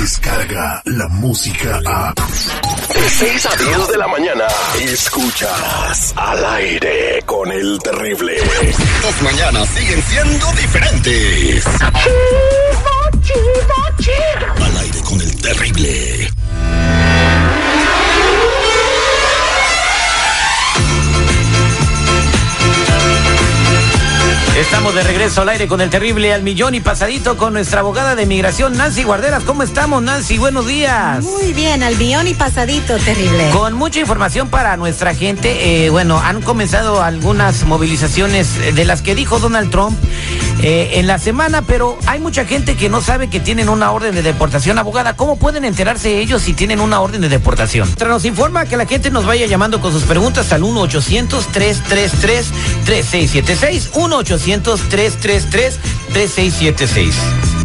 llega la música a... De 6 a 10 de la mañana, escuchas al aire con el terrible. Tus mañanas siguen siendo diferentes. Chido, chido, chido. Al aire con el terrible. Estamos de regreso al aire con el terrible al millón y pasadito con nuestra abogada de migración, Nancy Guarderas. ¿Cómo estamos, Nancy? Buenos días. Muy bien, al millón y pasadito, terrible. Con mucha información para nuestra gente. Eh, bueno, han comenzado algunas movilizaciones de las que dijo Donald Trump eh, en la semana, pero hay mucha gente que no sabe que tienen una orden de deportación. Abogada, ¿cómo pueden enterarse ellos si tienen una orden de deportación? Nos informa que la gente nos vaya llamando con sus preguntas al 1-800-333-3676. 1-800-333-3676.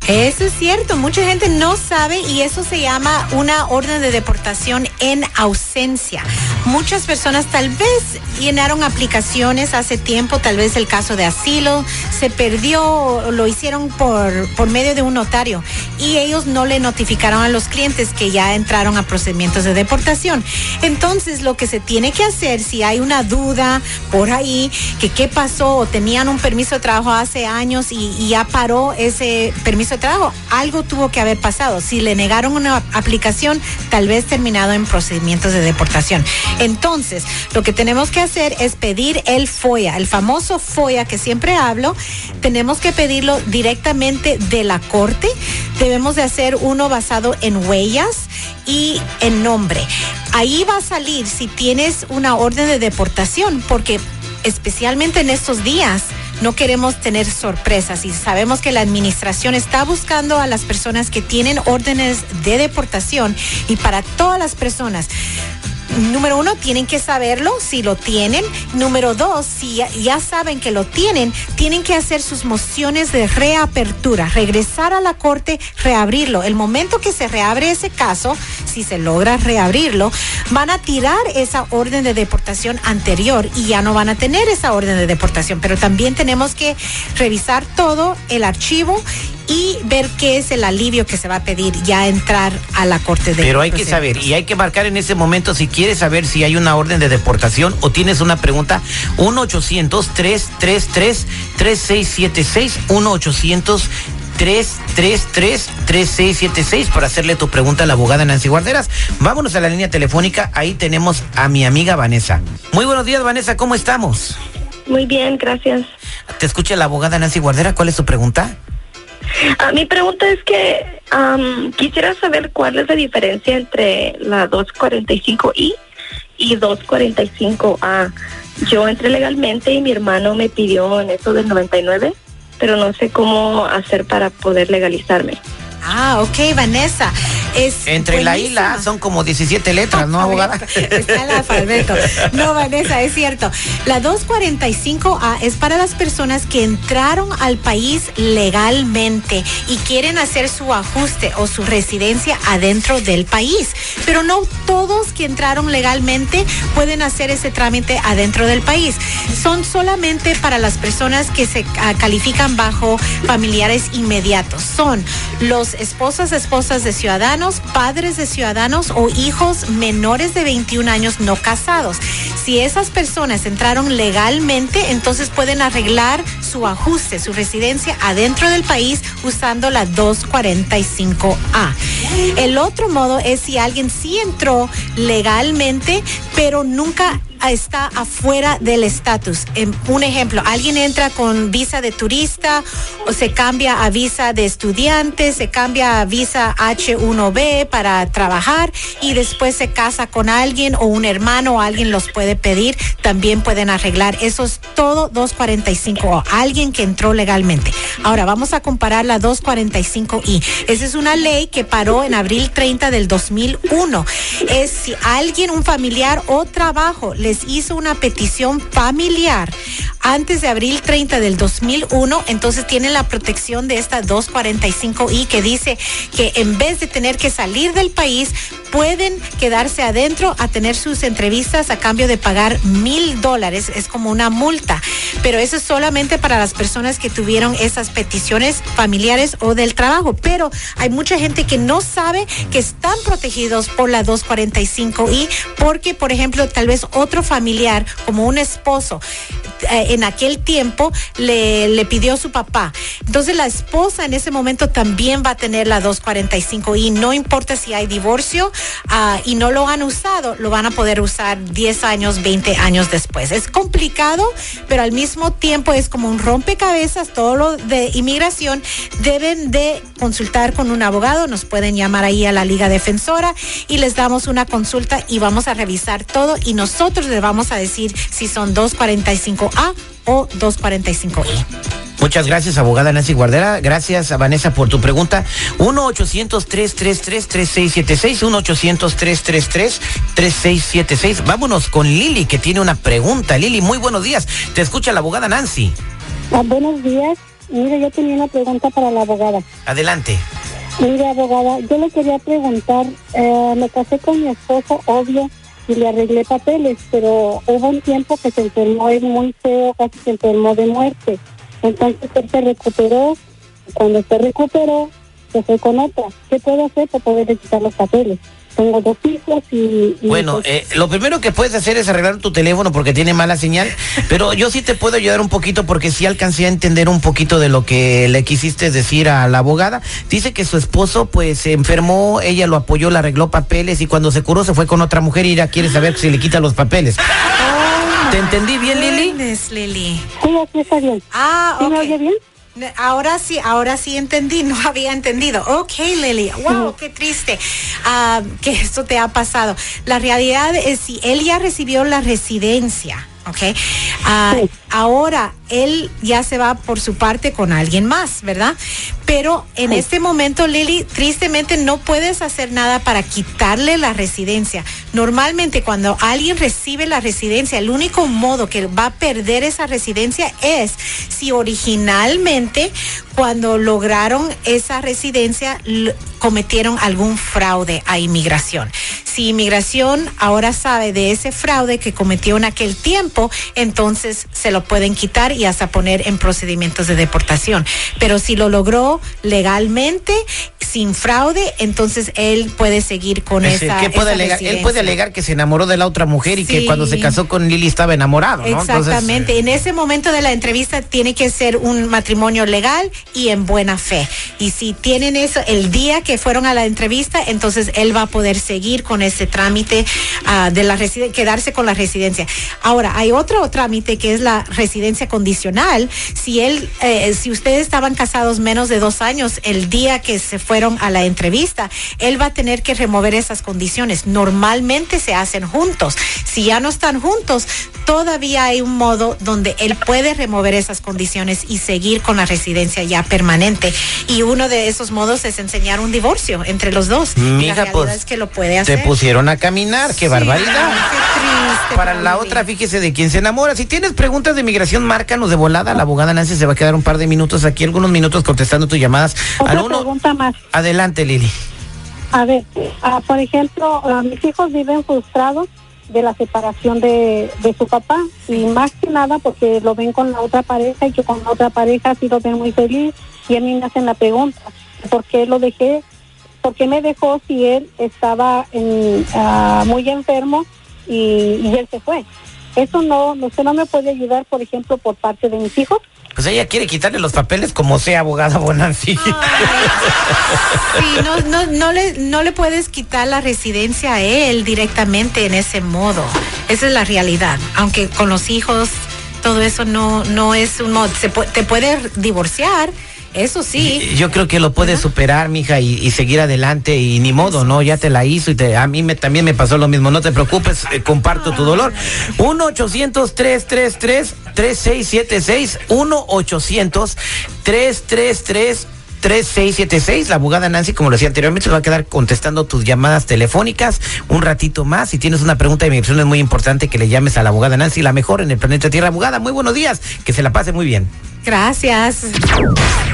Eso es cierto, mucha gente no sabe y eso se llama una orden de deportación en ausencia. Muchas personas tal vez llenaron aplicaciones hace tiempo, tal vez el caso de asilo se perdió, lo hicieron por, por medio de un notario y ellos no le notificaron a los clientes que ya entraron a procedimientos de deportación. Entonces lo que se tiene que hacer si hay una duda por ahí, que qué pasó o tenían un permiso de trabajo hace años y, y ya paró ese permiso de trabajo, algo tuvo que haber pasado. Si le negaron una aplicación, tal vez terminado en procedimientos de deportación. Entonces, lo que tenemos que hacer es pedir el FOIA, el famoso FOIA que siempre hablo, tenemos que pedirlo directamente de la corte. Debemos de hacer uno basado en huellas y en nombre. Ahí va a salir si tienes una orden de deportación, porque especialmente en estos días, no queremos tener sorpresas y sabemos que la administración está buscando a las personas que tienen órdenes de deportación y para todas las personas número uno, tienen que saberlo si lo tienen. Número dos, si ya, saben que lo tienen, tienen que hacer sus mociones de reapertura, regresar a la corte, reabrirlo. El momento que se reabre ese caso, si se logra reabrirlo, van a tirar esa orden de deportación anterior y ya no van a tener esa orden de deportación. Pero también tenemos que revisar todo el archivo y ver qué es el alivio que se va a pedir ya entrar a la corte de Pero hay que saber y hay que marcar en ese momento si quieres saber si hay una orden de deportación o tienes una pregunta 1 800 333 3676 1 800 333-3676 para hacerle tu pregunta a la abogada Nancy Guarderas. Vámonos a la línea telefónica. Ahí tenemos a mi amiga Vanessa. Muy buenos días, Vanessa. ¿Cómo estamos? Muy bien, gracias. Te escucha la abogada Nancy Guardera. ¿Cuál es tu pregunta? Ah, mi pregunta es que quisiera saber cuál es la diferencia entre la 245I y 245A. Yo entré legalmente y mi hermano me pidió en eso del 99, pero no sé cómo hacer para poder legalizarme. Ah, ok, Vanessa. Es Entre la y la son como 17 letras, ¿no, abogada? Está el alfabeto. No, Vanessa, es cierto. La 245A es para las personas que entraron al país legalmente y quieren hacer su ajuste o su residencia adentro del país. Pero no todos que entraron legalmente pueden hacer ese trámite adentro del país. Son solamente para las personas que se ah, califican bajo familiares inmediatos. Son los esposas, esposas de ciudadanos, padres de ciudadanos o hijos menores de 21 años no casados. Si esas personas entraron legalmente, entonces pueden arreglar su ajuste, su residencia adentro del país usando la 245A. El otro modo es si alguien sí entró legalmente, pero nunca está afuera del estatus. Un ejemplo, alguien entra con visa de turista o se cambia a visa de estudiante, se cambia a visa H1B para trabajar y después se casa con alguien o un hermano o alguien los puede pedir, también pueden arreglar. Eso es todo 245 o alguien que entró legalmente. Ahora vamos a comparar la 245I. Esa es una ley que paró en abril 30 del 2001. Es si alguien, un familiar o trabajo hizo una petición familiar antes de abril 30 del 2001, entonces tienen la protección de esta 245I que dice que en vez de tener que salir del país, pueden quedarse adentro a tener sus entrevistas a cambio de pagar mil dólares. Es como una multa. pero eso es solamente para las personas que tuvieron esas peticiones familiares o del trabajo. Pero hay mucha gente que no sabe que están protegidos por la 245I porque, por ejemplo, tal vez otro familiar, como un esposo, eh, en aquel tiempo le, le pidió su papá. Entonces la esposa en ese momento también va a tener la 245I. No importa si hay divorcio ah, y no lo han usado, lo van a poder usar 10 años, 20 años después. Es complicado, pero al mismo tiempo es como un rompecabezas, todo lo de inmigración. Deben de consultar con un abogado, nos pueden llamar ahí a la Liga Defensora y les damos una consulta y vamos a revisar todo y nosotros les vamos a decir si son 245A o 245I. Muchas gracias, abogada Nancy Guardera. Gracias, a Vanessa, por tu pregunta. 1-800-333-3676. 1-800-333-3676. Vámonos con Lili, que tiene una pregunta. Lili, muy buenos días. Te escucha la abogada Nancy. Ah, buenos días. Mire, yo tenía una pregunta para la abogada. Adelante. Mire, abogada, yo le quería preguntar, eh, me casé con mi esposo, obvio, y le arreglé papeles, pero hubo un tiempo que se enfermó, es muy feo, casi se enfermó de muerte. Entonces él se recuperó, cuando se recuperó, se fue con otra. ¿Qué puedo hacer para poder quitar los papeles? Tengo dos hijos y... y Bueno, pues, eh, lo primero que puedes hacer es arreglar tu teléfono porque tiene mala señal, pero yo sí te puedo ayudar un poquito porque sí alcancé a entender un poquito de lo que le quisiste decir a la abogada. Dice que su esposo pues se enfermó, ella lo apoyó, le arregló papeles y cuando se curó se fue con otra mujer y ya quiere saber si le quita los papeles. ¿Te entendí bien, Lili? Lili. sí, así está bien. Ah, ¿Sí me oye bien? Ahora sí, ahora sí entendí, no había entendido. Ok, Lily, wow, qué triste ah, que esto te ha pasado. La realidad es si él ya recibió la residencia, ok, ah, Sí. ahora él ya se va por su parte con alguien más, ¿verdad? Pero en este momento, Lily, tristemente no puedes hacer nada para quitarle la residencia. Normalmente cuando alguien recibe la residencia, el único modo que va a perder esa residencia es si originalmente cuando lograron esa residencia cometieron algún fraude a inmigración. Si inmigración ahora sabe de ese fraude que cometió en aquel tiempo, entonces se lo pueden quitar y hasta poner en procedimientos de deportación. Pero si lo logró legalmente, sin fraude, entonces él puede seguir con Ese, esa. ¿qué puede esa alegar? Él puede residencia. alegar que se enamoró de la otra mujer y que cuando se casó con Lili estaba enamorado, ¿no? Entonces, Exactamente. en ese momento de la entrevista tiene que ser un matrimonio legal y en buena fe. Y si tienen eso el día que fueron a la entrevista, entonces él va a poder seguir con ese trámite ah, de la residen- quedarse con la residencia. Ahora, hay otro trámite que es la residencia condicional. Si él, eh, si ustedes estaban casados menos de dos años, el día que se fueron a la entrevista, él va a tener que remover esas condiciones. Normalmente se hacen juntos. Si ya no están juntos, todavía hay un modo donde él puede remover esas condiciones y seguir con la residencia ya permanente. Y uno de esos modos es enseñar un divorcio entre los dos. Mija, la realidad pues, es que lo puede te hacer. pusieron a caminar, qué Sí, barbaridad. qué triste, Para la otra, fíjese de quién se enamora. Si tienes preguntas de migración, márcanos de volada. La abogada Nancy se va a quedar un par de minutos aquí, algunos minutos contestando tus llamadas. Otra Al uno- pregunta más. Adelante, Lili. A ver, ah, por ejemplo, ah, mis hijos viven frustrados de la separación de, de su papá y más que nada porque lo ven con la otra pareja y que con la otra pareja sí lo ven muy feliz y a mí me hacen la pregunta, ¿por qué lo dejé? ¿Por qué me dejó si él estaba en, ah, muy enfermo y, y él se fue? Eso no, usted no me puede ayudar, por ejemplo, por parte de mis hijos. Pues ella quiere quitarle los papeles como sea, abogada Bonanzi. Sí, no, no, no, le, no le puedes quitar la residencia a él directamente en ese modo. Esa es la realidad. Aunque con los hijos, todo eso no, no es un modo. Se te puede divorciar, eso sí. Yo creo que lo puedes superar, mija, y, y seguir adelante y ni modo, ¿no? Ya te la hizo y te, a mí me, también me pasó lo mismo. No te preocupes, eh, comparto tu dolor. 1-800-333-3676. 1-800-333. 3676, la abogada Nancy, como lo decía anteriormente, se va a quedar contestando tus llamadas telefónicas un ratito más. Si tienes una pregunta de migración, es muy importante que le llames a la abogada Nancy, la mejor en el planeta Tierra. Abogada, muy buenos días, que se la pase muy bien. Gracias.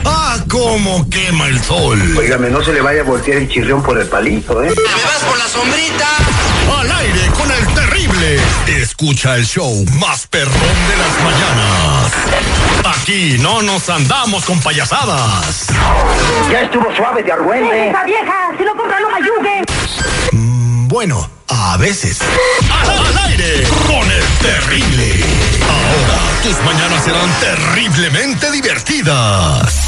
Ah, cómo quema el sol. Óigame, no se le vaya a voltear el chirrión por el palito, ¿eh? ¿Me vas por la sombrita? Al aire con el terrible. Escucha el show más perrón de las mañanas. Aquí no nos andamos con payasadas. Ya estuvo suave de argüente. ¡Esa vieja! ¡Si lo compra, no me ayude! Mm, bueno, a veces. Al, al aire con el terrible. Ahora tus mañanas serán terriblemente divertidas.